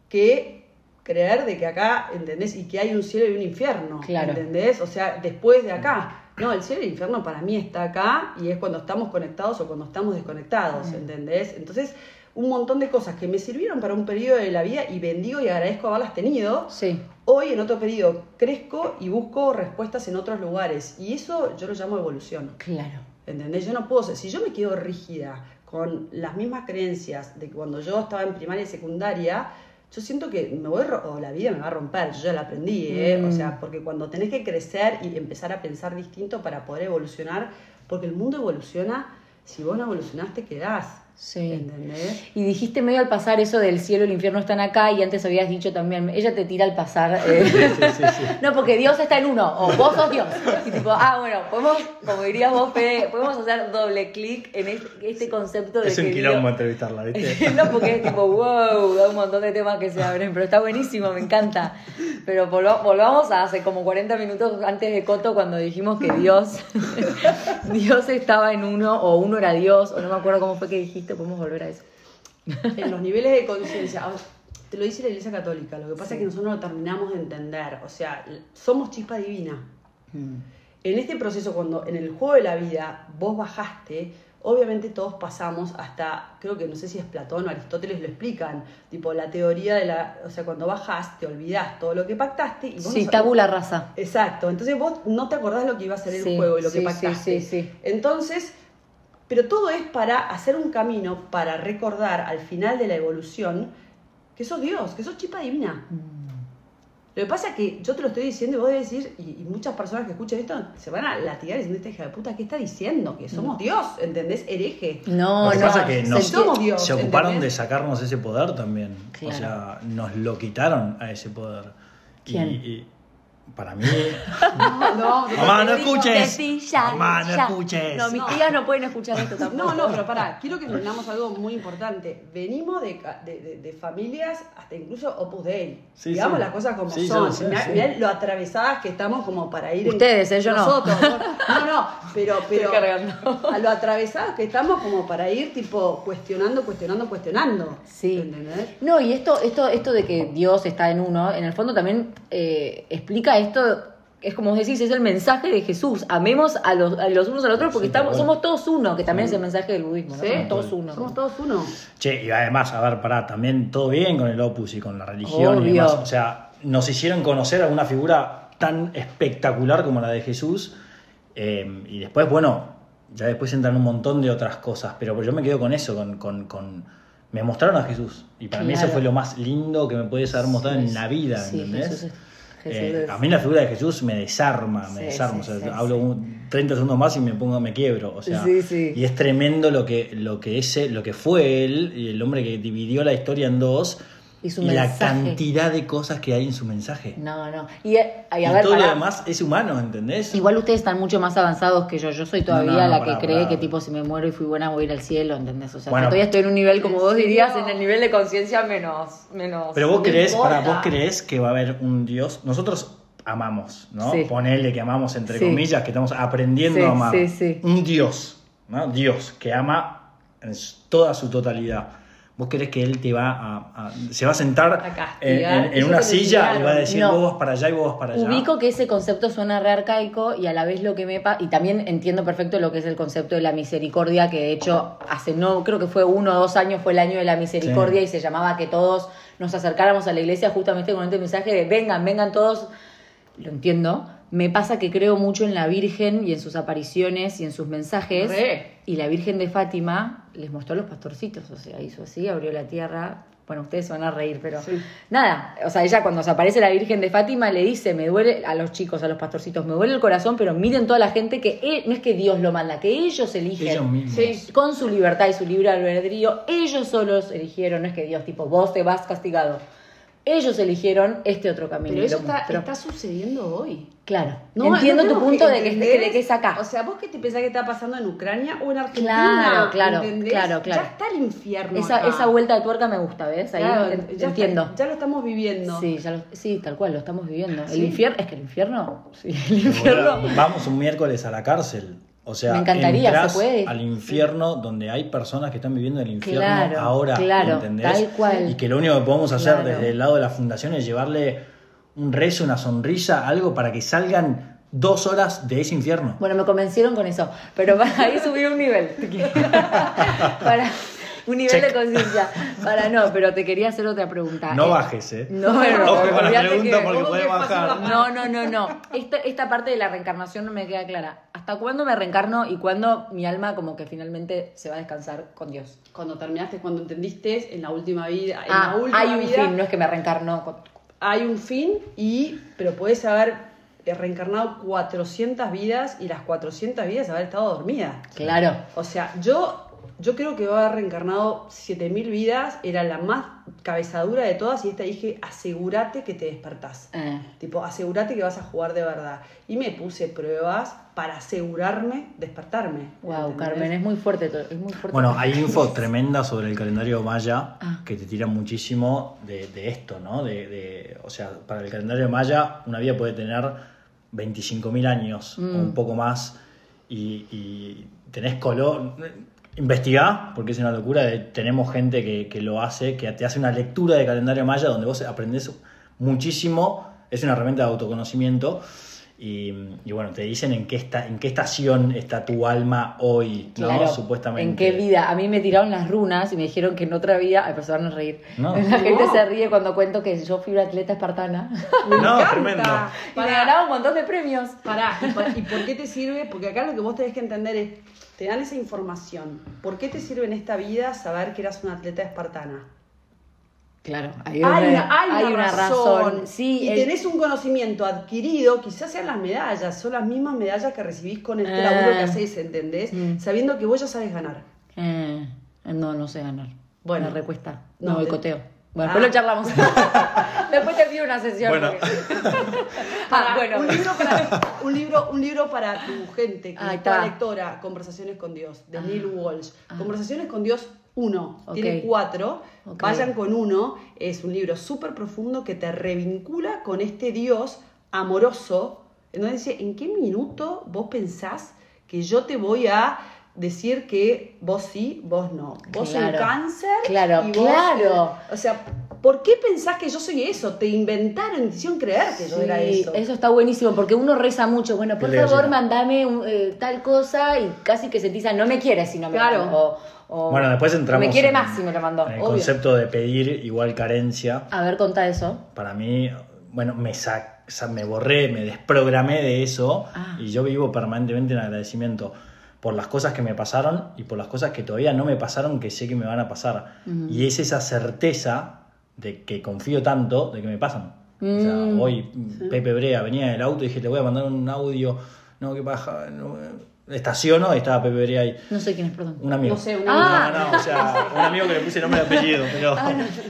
que creer de que acá, ¿entendés? Y que hay un cielo y un infierno, Claro. ¿entendés? O sea, después de acá. No, el cielo y el infierno para mí está acá y es cuando estamos conectados o cuando estamos desconectados, ¿entendés? Entonces, un montón de cosas que me sirvieron para un periodo de la vida y bendigo y agradezco haberlas tenido. Sí. Hoy en otro periodo crezco y busco respuestas en otros lugares y eso yo lo llamo evolución. Claro. ¿Entendés? Yo no puedo ser, si yo me quedo rígida con las mismas creencias de cuando yo estaba en primaria y secundaria, yo siento que me voy, o la vida me va a romper, yo ya la aprendí, ¿eh? Mm. O sea, porque cuando tenés que crecer y empezar a pensar distinto para poder evolucionar, porque el mundo evoluciona, si vos no evolucionás te quedás. Sí. ¿Entendés? Y dijiste medio al pasar eso del cielo y el infierno están acá y antes habías dicho también, ella te tira al pasar. eh, Sí, sí, sí. No, porque Dios está en uno, o vos sos Dios. Y tipo, ah, bueno, podemos, como dirías vos, Fede, podemos hacer doble clic en este, concepto de Es un quilombo Dios- entrevistarla, ¿viste? no, porque es tipo, wow, da un montón de temas que se abren, pero está buenísimo, me encanta. Pero volva- volvamos a hace como 40 minutos antes de Coto cuando dijimos que Dios, Dios estaba en uno, o uno era Dios, o no me acuerdo cómo fue que dijiste, podemos volver a eso. en los niveles de conciencia. Te lo dice la Iglesia Católica, lo que pasa es que nosotros no lo terminamos de entender. O sea, somos chispa divina. Mm. En este proceso, cuando en el juego de la vida vos bajaste, obviamente todos pasamos hasta, creo que no sé si es Platón o Aristóteles lo explican, tipo la teoría de la, o sea, cuando bajás te olvidás todo lo que pactaste y vos Sí, no tabula rasa. Exacto, entonces vos no te acordás lo que iba a ser Sí, el juego y lo sí, que sí, pactaste. sí, sí. Entonces, Pero todo es para hacer un camino, para recordar al final de la evolución que sos Dios, que sos chipa divina. Lo que pasa es que yo te lo estoy diciendo y vos debes decir, y, y muchas personas que escuchan esto se van a latigar diciendo, esta hija de puta, ¿qué está diciendo? Que somos Dios, ¿entendés? Hereje. No, Lo que no. pasa es que nos- Somos Dios. Se ocuparon ¿entendés? de sacarnos ese poder también. Claro. O sea, nos lo quitaron a ese poder. Y- ¿Quién? y para mí. No, no, Mamá, no escuches. Mamá, no escuches. No, mis tías no pueden escuchar esto tampoco. No, no, pero pará, quiero que entendamos algo muy importante. Venimos de, de, de- de familias, hasta incluso Opus Dei. Sí, Digamos sí. las cosas como Sí, son. Mirá- sí. mirá lo atravesadas que estamos como para ir. Ustedes, ¿eh? Yo no. Nosotros. No, no, pero, pero Estoy cargando. a lo atravesadas que estamos como para ir tipo cuestionando, cuestionando, cuestionando. Sí. ¿Entendés? No, y esto, esto, esto de que Dios está en uno, en el fondo también eh, explica esto, es como vos decís, es el mensaje de Jesús. Amemos a los, a los unos a los otros porque Sí, estamos, somos todos uno, que también es el mensaje del budismo, ¿no? Sí. Somos todos uno. Somos todos uno. Che, y además, a ver, pará, también todo bien con el Opus y con la religión y demás. O sea, nos hicieron conocer a una figura tan espectacular como la de Jesús. eh, y después, bueno, ya después entran un montón de otras cosas. Pero yo me quedo con eso, con. con- con- me mostraron a Jesús. Y para mí eso Claro. fue lo más lindo que me puedes haber mostrado Sí, en la vida, sí, ¿entendés? Jesús es- Eh, a mí la figura de Jesús me desarma, me Sí, desarma. sí, o sea, sí, hablo sí. un 30 segundos más y me pongo, me quiebro. O sea, y es tremendo lo que, lo que ese, lo que fue él, y el hombre que dividió la historia en dos, Y su la mensaje. cantidad de cosas que hay en su mensaje. No, no. Y, eh, Y, ver, todo lo demás es humano, ¿entendés? Igual ustedes están mucho más avanzados que yo. Yo soy todavía No, no, la que cree que tipo si me muero y fui buena voy a ir al cielo, ¿entendés? O sea, Bueno. todavía estoy en un nivel, como ¿En vos dirías, en el nivel de conciencia menos, menos. Pero vos crees, para vos crees que va a haber un Dios. Nosotros amamos, ¿no? Sí. Ponele que amamos entre Sí. comillas, que estamos aprendiendo Sí, a amar. sí, sí. Un Dios, ¿no? Dios que ama en toda su totalidad. ¿Vos crees que él te va a, a- se va a sentar en, en- en Eso una silla y va a decir No. vos vas para allá y vos vas para allá? Ubico que ese concepto suena re arcaico y a la vez lo que me pasa, y también entiendo perfecto lo que es el concepto de la misericordia, que de hecho hace no, creo que fue uno o dos años fue el año de la misericordia Sí. y se llamaba que todos nos acercáramos a la iglesia justamente con este mensaje de vengan, vengan todos, lo entiendo. Me pasa que creo mucho en la Virgen y en sus apariciones y en sus mensajes. Re. Y la Virgen de Fátima les mostró a los pastorcitos, o sea, hizo así, abrió la tierra. Bueno, ustedes se van a reír, pero Sí. nada, o sea, ella cuando se aparece la Virgen de Fátima le dice, me duele a los chicos, a los pastorcitos, me duele el corazón, pero miren toda la gente que no es que Dios lo manda, que ellos eligen. Ellos mismos. Sí. Con su libertad y su libre albedrío, ellos solos eligieron, no es que Dios, tipo, vos te vas castigado. Ellos eligieron este otro camino. Pero eso está, está sucediendo hoy. Claro, No, entiendo no tu punto que de que, de que es acá. O sea, vos qué te pensás que está pasando en Ucrania o en Argentina. Claro, claro, ¿entendés? claro, claro. Ya está el infierno. esa, acá. esa vuelta de tuerca me gusta, ¿ves? Ahí Claro, en- ya está- entiendo. ya lo estamos viviendo. Sí, ya lo- sí, tal cual, lo estamos viviendo. El Sí. infierno, es que el infierno, sí, el infierno. Vamos un miércoles a la cárcel. O sea, Me encantaría, entrás ¿se puede? al infierno donde hay personas que están viviendo el infierno Claro, ahora, claro, ¿entendés? tal cual. Y que lo único que podemos hacer Claro. desde el lado de la fundación es llevarle un rezo, una sonrisa, algo para que salgan dos horas de ese infierno. Bueno, me convencieron con eso, pero para ahí subir un nivel. para un nivel Check. de conciencia. Para no, pero te quería hacer otra pregunta. No Eh, bajes, ¿eh? No, bueno, Ojo con la olvídate pregunta que- porque ojo puede que es fácil bajar. bajar. No, no, no, no. Esta, esta parte de la reencarnación no me queda clara. ¿Hasta cuándo me reencarno y cuándo mi alma como que finalmente se va a descansar con Dios? Cuando terminaste, cuando entendiste en la última vida. En Ah, la última hay un vida, fin, no es que me reencarno. con- Hay un fin, y, pero puedes haber reencarnado 400 vidas y las 400 vidas haber estado dormida. Claro. O sea, yo, yo creo que va a haber reencarnado 7000 vidas, era la más cabezadura de todas, y esta dije, asegúrate que te despertás. Eh, Tipo, asegúrate que vas a jugar de verdad. Y me puse pruebas para asegurarme despertarme. wow, ¿entendés? Carmen, es muy fuerte todo. Es muy fuerte. Bueno, hay info tremenda sobre el calendario maya Ah. que te tira muchísimo de, de esto, ¿no? De, de- o sea, para el calendario maya una vida puede tener 25.000 años o Mm. un poco más y, y tenés color... Investigá, porque es una locura. de- tenemos gente que, que lo hace, que te hace una lectura de calendario maya donde vos aprendés muchísimo. Es una herramienta de autoconocimiento. Y, y bueno, te dicen en qué, está, en qué estación está tu alma hoy, ¿no? Claro, Supuestamente. ¿En qué vida? A mí me tiraron las runas y me dijeron que en otra vida. Ay, van a reír. No. La gente No. se ríe cuando cuento que yo fui una atleta espartana. Me No, encanta. tremendo. y me Pará, ganaba un montón de premios. pará. ¿Y por, y por qué te sirve? Porque acá lo que vos tenés que entender es, te dan esa información. ¿Por qué te sirve en esta vida saber que eras una atleta espartana? Claro, hay Hay una, hay una razón. Sí, y el- tenés un conocimiento adquirido, quizás sean las medallas, son las mismas medallas que recibís con este Ah. laburo que haces, ¿entendés? Mm. Sabiendo que vos ya sabes ganar. Eh, no, no sé ganar. Bueno. me recuesta. No, No, te- boicoteo. Bueno, Ah. después lo charlamos. después te pido una sesión. Bueno. ah, Para- bueno. un, libro para, un, libro, un libro para tu gente, que es lectora, Conversaciones con Dios, de Ah. Neil Walsh. Ah. Conversaciones con Dios 1, Ok. tiene cuatro. Vayan con uno, es un libro súper profundo que te revincula con este Dios amoroso, en donde dice, ¿en qué minuto vos pensás que yo te voy a decir que vos sí, vos no? Vos sos un Claro. cáncer. Claro, y vos- claro. O sea, ¿por qué pensás que yo soy eso? Te inventaron, te hicieron creer que yo era Sí, eso. está buenísimo porque uno reza mucho. Bueno, por Qué favor, mandame un, eh, tal cosa y casi que sentís, no me quieres si no me Claro. manda", o, o- Bueno, después entramos Me quiere en- más si me lo mandó. En el obvio. concepto de pedir igual carencia. A ver, contá eso. Para mí, bueno, me, sa- me borré, me desprogramé de eso Ah. y yo vivo permanentemente en agradecimiento por las cosas que me pasaron y por las cosas que todavía no me pasaron que sé que me van a pasar. Ujú. Y es esa certeza de que confío tanto de que me pasan. O sea, Mm. hoy Pepe Brea venía del auto y dije, le voy a mandar un audio, no, que baja, no, eh, estaciono y estaba Pepe Brea ahí. No sé quién es, perdón. Un amigo. No sé, un Ah. No, no, o sea, un amigo que le puse nombre y apellido, pero.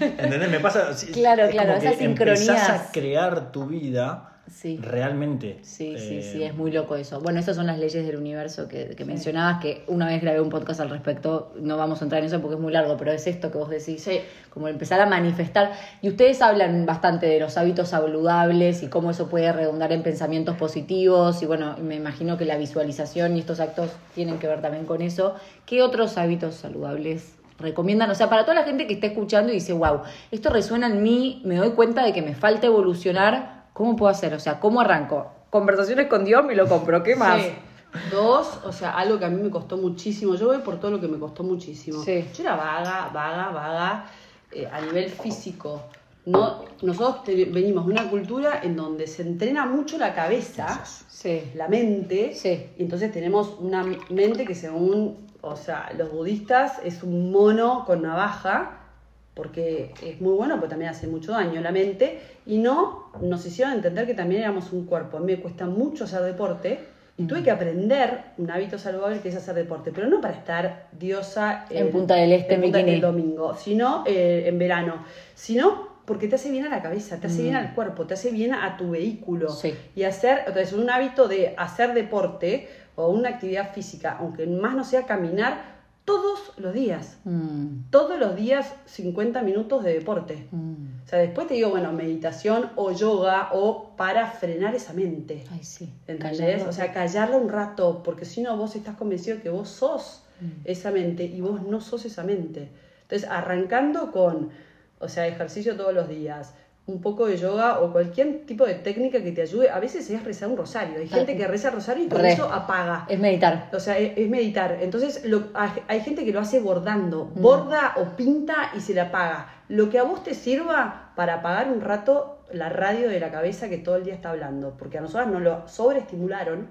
¿Entendés? Me pasa. sí, Claro, es claro, como que esas sincronías. Empezás a crear tu vida Sí. realmente. Sí, sí, Eh, sí, es muy loco eso. Bueno, esas son las leyes del universo que, que mencionabas, que una vez grabé un podcast al respecto, no vamos a entrar en eso porque es muy largo, pero es esto que vos decís, Sí. como empezar a manifestar. Y ustedes hablan bastante de los hábitos saludables y cómo eso puede redundar en pensamientos positivos, y bueno, me imagino que la visualización y estos actos tienen que ver también con eso. ¿Qué otros hábitos saludables recomiendan? O sea, para toda la gente que está escuchando y dice, wow, esto resuena en mí, me doy cuenta de que me falta evolucionar, ¿cómo puedo hacer? O sea, ¿cómo arranco? Conversaciones con Dios, me lo compro, ¿qué más? Sí. Dos, o sea, algo que a mí me costó muchísimo. Yo voy por todo lo que me costó muchísimo. Sí. Yo era vaga, vaga, vaga eh, a nivel físico. No, nosotros te- venimos de una cultura en donde se entrena mucho la cabeza, Sí. la mente. Sí. Y entonces tenemos una mente que según, o sea, los budistas es un mono con navaja, porque es muy bueno, pero también hace mucho daño la mente. Y no, nos hicieron entender que también éramos un cuerpo. A mí me cuesta mucho hacer deporte. Y tuve que aprender un hábito saludable que es hacer deporte, pero no para estar diosa En Punta del Este, en Punta del domingo, sino eh, en verano, sino porque te hace bien a la cabeza, te hace bien al cuerpo, te hace bien a tu vehículo. Mm. Sí. Y hacer, entonces, un hábito de hacer deporte o una actividad física, aunque más no sea caminar, todos los días. Mm, Todos los días 50 minutos de deporte. mm. O sea, después te digo, bueno, meditación o yoga o para frenar esa mente. Ay, sí. ¿Entendés? Callarlo. O sea, callarla un rato, porque si no vos estás convencido que vos sos Mm. esa mente y vos no sos esa mente. Entonces, arrancando con, o sea, ejercicio todos los días, un poco de yoga o cualquier tipo de técnica que te ayude, a veces es rezar un rosario. Hay gente que reza rosario y con Re. eso apaga. Es meditar. O sea, es, es meditar. Entonces, lo- hay hay gente que lo hace bordando. Mm. Borda o pinta y se la apaga. Lo que a vos te sirva para apagar un rato la radio de la cabeza que todo el día está hablando. Porque a nosotras nos lo sobreestimularon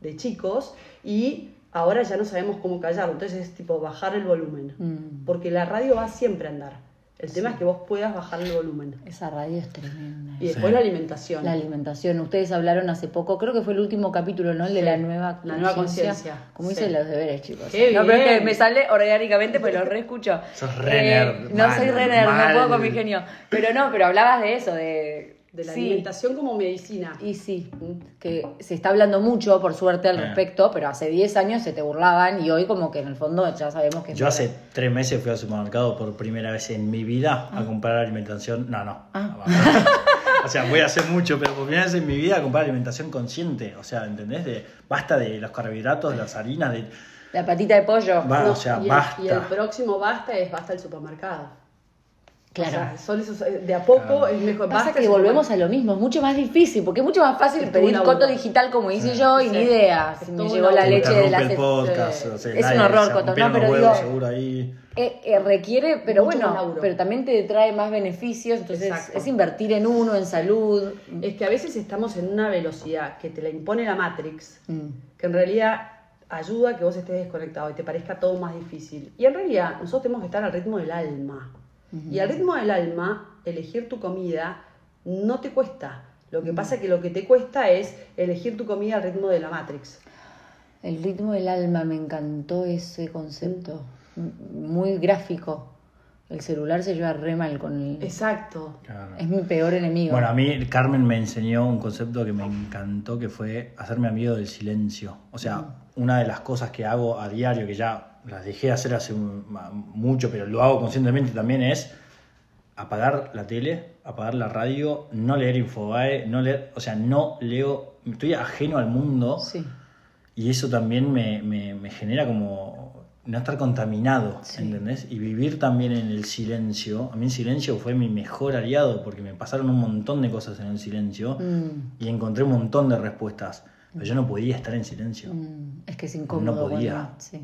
de chicos y ahora ya no sabemos cómo callarlo. Entonces es tipo bajar el volumen. Mm. Porque la radio va siempre a andar. El tema es que vos puedas bajar el volumen. Esa radio es tremenda. Y después Sí. la alimentación. La alimentación. Ustedes hablaron hace poco, creo que fue el último capítulo, ¿no? El de la nueva La nueva conciencia. conciencia. Como Sí. hice los deberes, chicos. Qué no, pero es que me sale orgánicamente, pues lo reescucho. Sos re nerd, No mal, soy re nerd, no puedo con mi genio. Pero no, pero hablabas de eso, de. De la sí. alimentación como medicina. Y sí, que se está hablando mucho, por suerte, al Eh. respecto, pero hace 10 años se te burlaban y hoy como que en el fondo ya sabemos que... Yo hace tres meses fui al supermercado por primera vez en mi vida a comprar alimentación. No, no. Ah. o sea, voy a hacer mucho, pero por primera vez en mi vida a comprar alimentación consciente. O sea, ¿entendés? De, basta de los carbohidratos, de las harinas, de. La patita de pollo. Va, No, o sea, y el- basta. Y el próximo basta es basta el supermercado. Claro. O sea, son esos, eh, de a poco Claro. es mejor. Pasa Basta que volvemos a lo mismo, es mucho más difícil, porque es mucho más fácil pedir coto digital como hice Sí. yo y Sí. ni idea. Si me llegó la leche de la podcast, o sea, es un horror, Coto, no, pero huevos digo- seguro ahí. Eh, eh, requiere, pero Mucho bueno, pero también te trae más beneficios, entonces Exacto. es invertir en uno, en salud. Es que a veces estamos en una velocidad que te la impone la Matrix, Mm. que en realidad ayuda a que vos estés desconectado y te parezca todo más difícil. Y en realidad nosotros tenemos que estar al ritmo del alma. Y al ritmo del alma, elegir tu comida no te cuesta. Lo que pasa es que lo que te cuesta es elegir tu comida al ritmo de la Matrix. El ritmo del alma, me encantó ese concepto. Muy gráfico. El celular se lleva re mal con el... Exacto. Claro. Es mi peor enemigo. Bueno, a mí Carmen me enseñó un concepto que me encantó, que fue hacerme amigo del silencio. O sea, una de las cosas que hago a diario, que ya las dejé de hacer hace un- mucho, pero lo hago conscientemente también, es apagar la tele, apagar la radio, no leer Infobae, no leer, o sea, no leo, estoy ajeno al mundo Sí. y eso también me, me- me genera como no estar contaminado, Sí. ¿entendés? Y vivir también en el silencio. A mí el silencio fue mi mejor aliado porque me pasaron un montón de cosas en el silencio Mm, y encontré un montón de respuestas. Pero yo no podía estar en silencio. mm, es que es incómodo. podía. cuando- sí.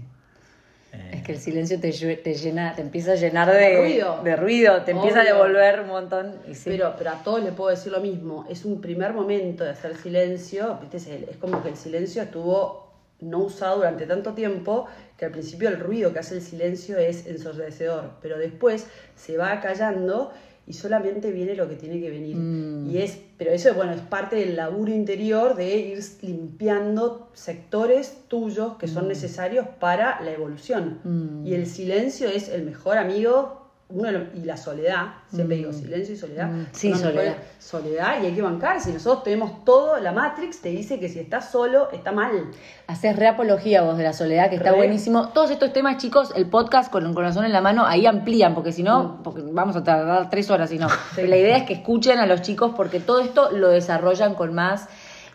Eh, Es que el silencio te, te llena, te empieza a llenar de Ruido. de ruido, te empieza a devolver un montón. Y sí. Pero, pero a todos le puedo decir lo mismo. Es un primer momento de hacer silencio. es como que el silencio estuvo no usado durante tanto tiempo que al principio el ruido que hace el silencio es ensordecedor. Pero después se va callando y solamente viene lo que tiene que venir. Mm. Y es, pero eso bueno, es parte del laburo interior de ir limpiando sectores tuyos que son necesarios para la evolución. Mm. Y el silencio es el mejor amigo. Uno los- y la soledad, siempre digo silencio y soledad. Mm. Sí, soledad. soledad y hay que bancar. Si nosotros tenemos todo, la Matrix te dice que si estás solo, está mal. Haces reapología vos de la soledad, que está Re. buenísimo. Todos estos temas, chicos, el podcast con el corazón en la mano, ahí amplían, porque si Mm. no, porque vamos a tardar tres horas, si no. La idea es que escuchen a los chicos, porque todo esto lo desarrollan con más.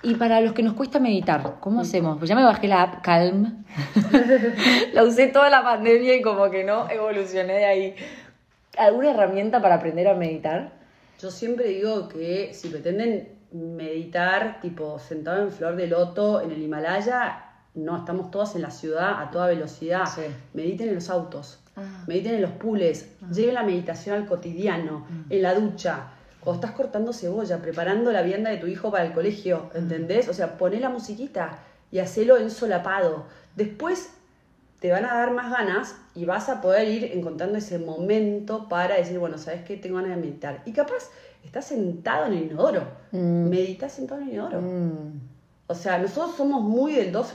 Y para los que nos cuesta meditar, ¿cómo hacemos? Pues ya me bajé la app Calm. la usé toda la pandemia y como que no evolucioné de ahí. ¿Alguna herramienta para aprender a meditar? Yo siempre digo que si pretenden meditar, tipo sentado en flor de loto en el Himalaya, no, estamos todas en la ciudad a toda velocidad. Sí. Mediten en los autos, Ah. mediten en los pools, lleven la meditación al cotidiano, en la ducha. Cuando estás cortando cebolla, preparando la vianda de tu hijo para el colegio, ¿entendés? O sea, poné la musiquita y hacelo en solapado. Después te van a dar más ganas y vas a poder ir encontrando ese momento para decir, bueno, ¿sabes qué? Tengo ganas de meditar. Y capaz estás sentado en el inodoro. Mm. Meditas sentado en el inodoro. Mm. O sea, nosotros somos muy del dos,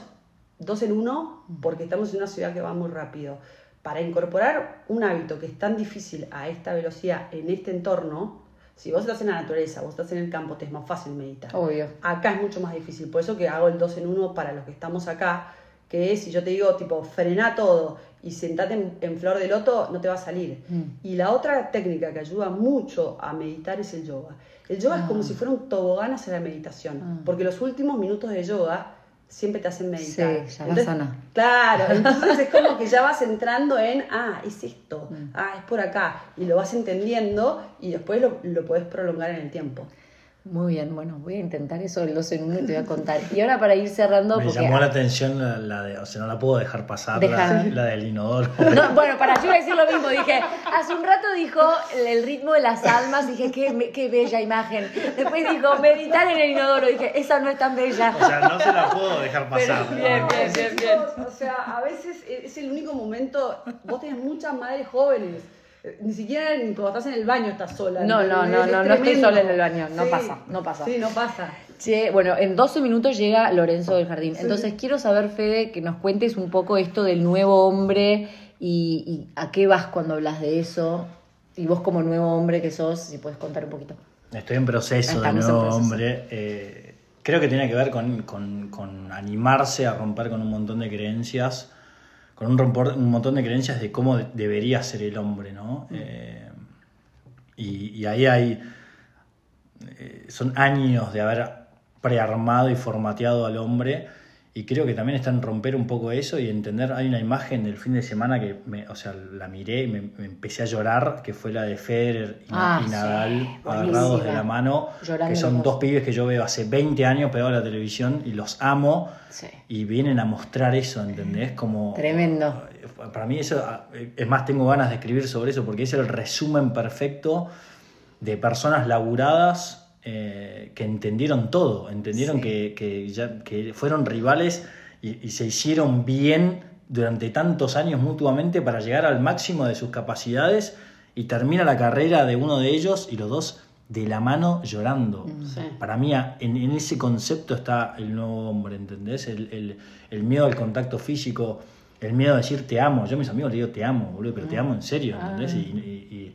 dos en uno porque estamos en una ciudad que va muy rápido. Para incorporar un hábito que es tan difícil a esta velocidad en este entorno, si vos estás en la naturaleza, vos estás en el campo, te es más fácil meditar. Obvio. Acá es mucho más difícil, por eso que hago el 2 en 1 para los que estamos acá, que es si yo te digo tipo frená todo y sentate en, en flor de loto, no te va a salir. Mm. Y la otra técnica que ayuda mucho a meditar es el yoga. El yoga es como Ah. si fuera un tobogán hacia la meditación, Ah. porque los últimos minutos de yoga siempre te hacen meditar. Sí, Shavasana. Claro, entonces es como que ya vas entrando en, ah, es esto, Mm. ah, es por acá, y lo vas entendiendo y después lo, lo podés prolongar en el tiempo. Muy bien, bueno, voy a intentar eso el 2 en 1 y te voy a contar. Y ahora para ir cerrando, me porque... llamó la atención la, la de, o sea, no la puedo dejar pasar, la, Deja. la del inodoro. No, bueno, para yo iba a decir lo mismo, dije, hace un rato dijo el, ritmo de las almas, dije, qué, me- qué bella imagen. Después dijo, meditar en el inodoro, dije, esa no es tan bella. O sea, no se la puedo dejar pasar. Pero bien, bien, bien, bien. O sea, a veces es el único momento. Vos tenés muchas madres jóvenes. Eh, Ni siquiera ni cuando estás en el baño estás sola. No, no, no, Es no, no estoy sola en el baño, no pasa, no pasa. Sí, no pasa. Che, bueno, en 12 minutos llega Lorenzo del Jardín. Entonces quiero saber, Fede, que nos cuentes un poco esto del nuevo hombre y, y a qué vas cuando hablas de eso. Y vos como nuevo hombre que sos, si puedes contar un poquito. Estoy en proceso de nuevo proceso. hombre. eh, creo que tiene que ver con, con- con animarse a romper con un montón de creencias, con un, montón de creencias de cómo de- debería ser el hombre, ¿no? Eh, y, y ahí hay. eh, son años de haber prearmado y formateado al hombre y creo que también está en romper un poco eso y entender. Hay una imagen del fin de semana que, me, o sea, la miré y me, me empecé a llorar, que fue la de Federer y, Ah, y sí, Nadal agarrados de la mano, Llorando que son dos. dos pibes que yo veo hace 20 años pegados a la televisión y los amo. Sí. Y vienen a mostrar eso, ¿entendés? Como, Tremendo. Para mí eso, es más, tengo ganas de escribir sobre eso porque es el resumen perfecto de personas laburadas eh, que entendieron todo, entendieron Sí. que, que ya, que fueron rivales y, y se hicieron bien durante tantos años mutuamente para llegar al máximo de sus capacidades y termina la carrera de uno de ellos y los dos de la mano llorando. Sí. Para mí, en, en ese concepto está el nuevo hombre, ¿entendés? El, el- el miedo al contacto físico, el miedo a decir te amo. Yo a mis amigos les digo te amo, boludo, pero te amo en serio, ¿entendés? Y, y-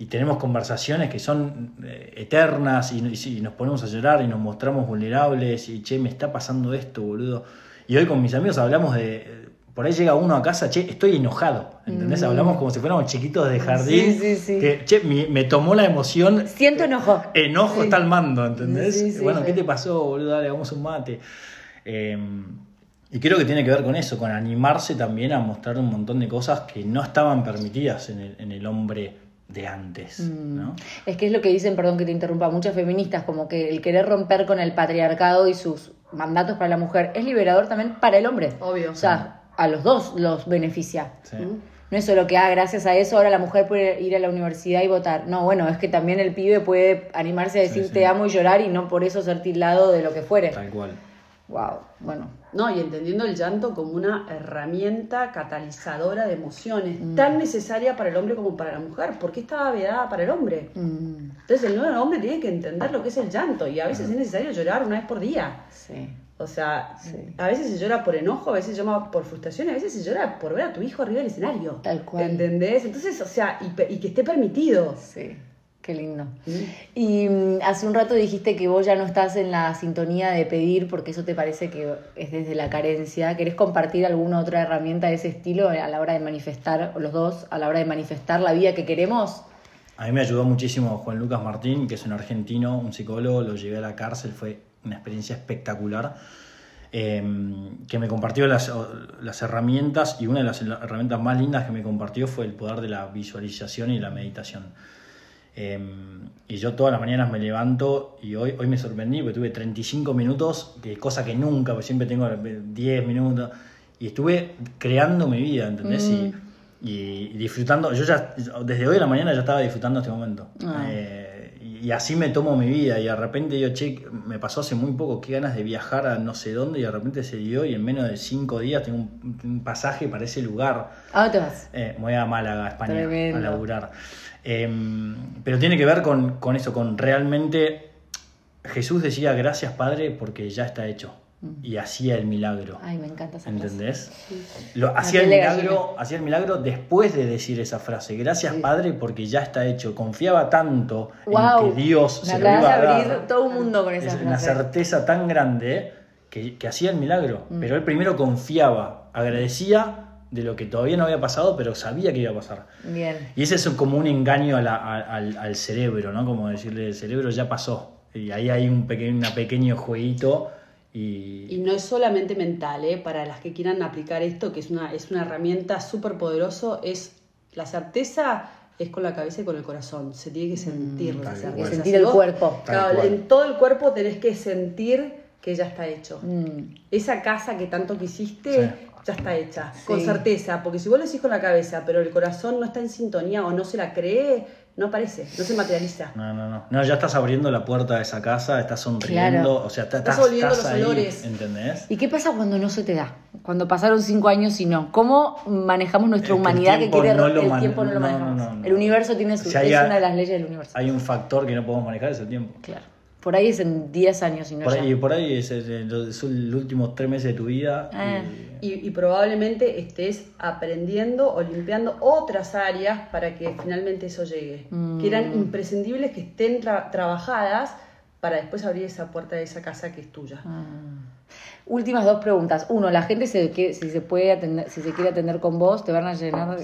y- tenemos conversaciones que son eh, eternas y, nos ponemos a llorar y nos mostramos vulnerables y che, me está pasando esto, boludo. Y hoy con mis amigos hablamos de... Por ahí llega uno a casa, che, estoy enojado, ¿entendés? Hablamos como si fuéramos chiquitos de jardín. Mm. Sí, sí, sí. Que, che, me, me tomó la emoción Siento enojo. Enojo está al mando, ¿entendés? Sí, sí, bueno. ¿qué te pasó, boludo? Dale, hagamos un mate. Eh, y creo que tiene que ver con eso, con animarse también a mostrar un montón de cosas que no estaban permitidas en el, en el hombre de antes, Mm. ¿no? Es que es lo que dicen, perdón que te interrumpa, muchas feministas, como que el querer romper con el patriarcado y sus mandatos para la mujer es liberador también para el hombre. Obvio. O sea, a los dos los beneficia. Sí. No es solo que, ah, gracias a eso ahora la mujer puede ir a la universidad y votar. No, bueno, es que también el pibe puede animarse a decir Sí, sí. te amo y llorar y no por eso ser tildado de lo que fuere. Tal cual. Wow, bueno. No, y entendiendo el llanto como una herramienta catalizadora de emociones, Mm. tan necesaria para el hombre como para la mujer. ¿Por qué estaba vedada para el hombre? Mm, Entonces el nuevo hombre tiene que entender lo que es el llanto y a veces es necesario llorar una vez por día. sí. O sea, Sí. a veces se llora por enojo, a veces se llora por frustración, a veces se llora por ver a tu hijo arriba del escenario. Tal cual. ¿Entendés? Entonces, o sea, y, y que esté permitido. Sí, qué lindo. Y mm, hace un rato dijiste que vos ya no estás en la sintonía de pedir porque eso te parece que es desde la carencia. ¿Querés compartir alguna otra herramienta de ese estilo a la hora de manifestar, o los dos, a la hora de manifestar la vida que queremos? A mí me ayudó muchísimo Juan Lucas Martín, que es un argentino, un psicólogo, lo llevé a la cárcel, fue una experiencia espectacular, eh, que me compartió las, las herramientas y una de las herramientas más lindas que me compartió fue el poder de la visualización y la meditación. Eh, y yo todas las mañanas me levanto y hoy, hoy me sorprendí porque tuve 35 minutos, que cosa que nunca, porque siempre tengo 10 minutos, y estuve creando mi vida, ¿entendés? Y, y disfrutando, yo ya desde hoy a la mañana ya estaba disfrutando este momento. Ah. Eh, y, así me tomo mi vida y de repente digo, che, me pasó hace muy poco, qué ganas de viajar a no sé dónde y de repente se dio y en menos de 5 días tengo un, un pasaje para ese lugar. ¿A dónde vas? Eh, voy a Málaga, España, Tremendo. a laburar. Eh, pero tiene que ver con, con eso, con realmente Jesús decía gracias Padre porque ya está hecho. Y hacía el milagro. Ay, me encanta esa frase. ¿Entendés? Lo, hacía, el milagro, hacía el milagro después de decir esa frase. Gracias, Sí. Padre, porque ya está hecho. Confiaba tanto Wow. en que Dios Me se lo iba a abrir dar. todo un mundo con esa Es una frase. certeza tan grande que, que hacía el milagro. Mm. Pero él primero confiaba, agradecía de lo que todavía no había pasado, pero sabía que iba a pasar. Bien. Y ese es como un engaño a la- a- al, al cerebro, ¿no? Como decirle, el cerebro ya pasó. Y ahí hay un pequeño, una pequeño jueguito y, Y no es solamente mental, ¿eh? para las que quieran aplicar esto, que es una, es una herramienta súper poderoso, es la certeza es con la cabeza y con el corazón. Se tiene que sentir la tal certeza. Sentir Si el vos- cuerpo. Claro, en todo el cuerpo tenés que sentir que ya está hecho. Mm, Esa casa que tanto quisiste Sí. ya está hecha, Sí. con certeza, porque si vos lo decís con la cabeza, pero el corazón no está en sintonía o no se la cree, no aparece, no se materializa. No, no, no. No, ya estás abriendo la puerta de esa casa, estás sonriendo, Claro. o sea, estás, Estás oliendo estás los ahí, olores. ¿entendés? ¿Y qué pasa cuando no se te da? Cuando pasaron cinco años y no. ¿Cómo manejamos nuestra el humanidad que, tiempo quiere no el man- tiempo no lo manejamos? no, no. El universo tiene su Si es una de las leyes del universo. Hay un factor que no podemos manejar, es el tiempo. Claro. Por ahí es en 10 años y no Por ya. ahí, por ahí es, el- los últimos tres meses de tu vida. Ah. y- Y, y probablemente estés aprendiendo o limpiando otras áreas para que finalmente eso llegue. Mm. Que eran imprescindibles que estén tra- trabajadas para después abrir esa puerta de esa casa que es tuya. Ah. Últimas dos preguntas. Uno, la gente se, que- si se puede atender, si se quiere atender con vos, te van a llenar.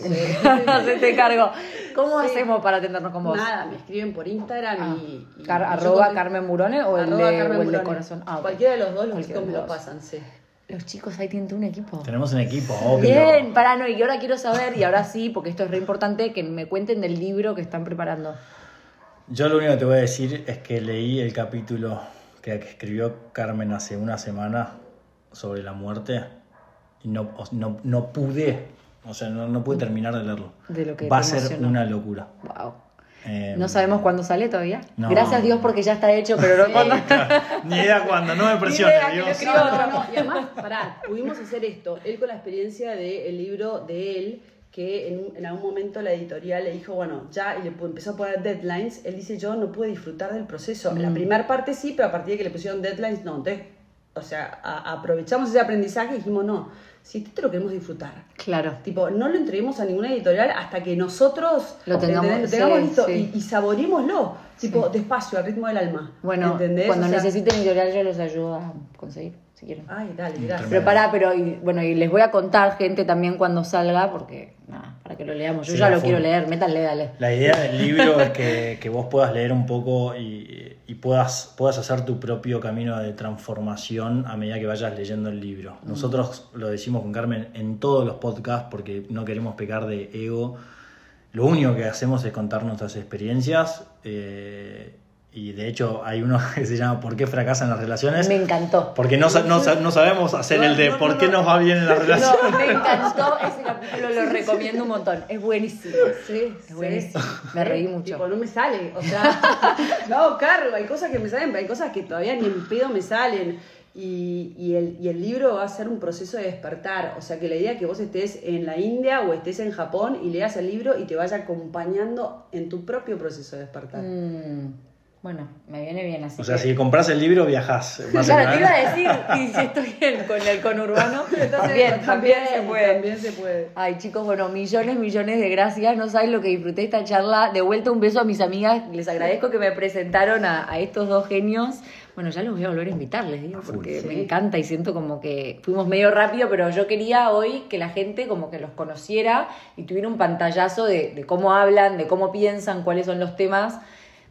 Hacete cargo. ¿Cómo Sí. hacemos para atendernos con vos? Nada, me escriben por Instagram Ah. y, y- Car- y yo arroba con- Carmen Murone o el de, Carmen o el de corazón. Ah. Cualquiera de los dos, los chicos me de lo pasan, sí. Los chicos ahí tienen un equipo. Tenemos un equipo, obvio. Bien, para no, y ahora quiero saber, y ahora sí, porque esto es re importante, que me cuenten del libro que están preparando. Yo lo único que te voy a decir es que leí el capítulo que escribió Carmen hace una semana sobre la muerte y no, no, no pude, o sea, no, no pude terminar de leerlo. De lo que Va a ser emocionó. una locura. Wow. Eh, No sabemos cuándo sale todavía. No. Gracias Dios porque ya está hecho, pero no cuándo. Ni idea cuándo, no me presione, Dios. lo escribo. No, no, no. Y además, pará, pudimos hacer esto. Él con la experiencia del libro de él, que en, en algún momento la editorial le dijo, bueno, ya, y le empezó a poner deadlines. Él dice, yo no pude disfrutar del proceso. En la primera parte sí, pero a partir de que le pusieron deadlines, no. Entonces, o sea, a- aprovechamos ese aprendizaje y dijimos, no, si esto te lo queremos disfrutar. Claro. Tipo, no lo entreguemos a ninguna editorial hasta que nosotros Lo tengamos. Lo tengamos sí, listo sí. y, y saboreémoslo. Tipo, despacio, al ritmo del alma. Bueno, ¿entendés? cuando O sea- necesiten editorial yo los ayudo a conseguir, si quieren. Ay, dale, gracias. Pero pará, pero y, bueno, y les voy a contar, gente, también cuando salga, porque nada, para que lo leamos. Yo Sí, ya lo quiero leer, métanle, dale. La idea del libro es que, que vos puedas leer un poco y, y puedas, puedas hacer tu propio camino de transformación a medida que vayas leyendo el libro. Nosotros lo decimos con Carmen en todos los podcasts porque no queremos pecar de ego. Lo único que hacemos es contar nuestras experiencias eh, y de hecho hay uno que se llama ¿Por qué fracasan las relaciones? Me encantó. Porque no, sa- no, sa- no sabemos hacer el de No, no, ¿por qué no. nos va bien en las relaciones? No, me encantó ese capítulo, lo recomiendo un montón. Es buenísimo. Sí, Es buenísimo. Me reí mucho. Tipo, no me sale. O sea, no hago cargo. Hay cosas que me salen, pero hay cosas que todavía ni en pedo me salen. Y, y el, y el libro va a ser un proceso de despertar. O sea, que la idea es que vos estés en la India o estés en Japón y leas el libro y te vaya acompañando en tu propio proceso de despertar. Mm, bueno, me viene bien así. O sea, que- si compras el libro viajás. Claro, te iba a decir, y si estoy en- con el conurbano, también, también se puede. También se puede. Ay, chicos, bueno, millones, millones de gracias. No saben lo que disfruté esta charla. De vuelta un beso a mis amigas. Les agradezco que me presentaron a, a estos dos genios. Bueno, ya los voy a volver a invitar, les digo, porque Sí. me encanta y siento como que fuimos medio rápido, pero yo quería hoy que la gente como que los conociera y tuviera un pantallazo de, de cómo hablan, de cómo piensan, cuáles son los temas,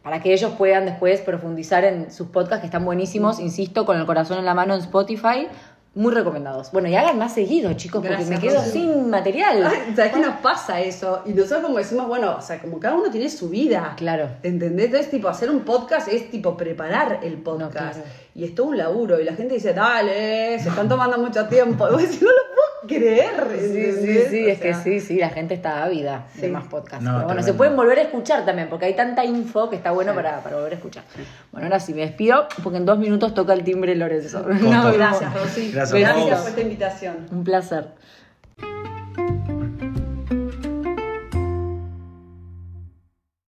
para que ellos puedan después profundizar en sus podcasts que están buenísimos, insisto, con el corazón en la mano en Spotify. Muy recomendados. Bueno, y hagan más seguido, chicos, porque Gracias, me quedo sin material. Ay, ¿Sabes qué nos pasa eso? Y nosotros como decimos, bueno, o sea, como cada uno tiene su vida. Claro. ¿Entendés? Entonces, tipo, hacer un podcast es tipo preparar el podcast. claro. Y es todo un laburo. Y la gente dice, dale, se están tomando mucho tiempo. Y vos decís, no lo puedo creer. Sí, sí, sí, es que sí, sí, la gente está ávida de Sí. más podcasts. No, Pero bueno, se pueden volver a escuchar también, porque hay tanta info que está bueno para, para volver a escuchar. Bueno, ahora sí, me despido, porque en dos minutos toca el timbre Lorenzo. Vemos. Gracias, Rosy. Gracias Gracias por esta invitación. Un placer.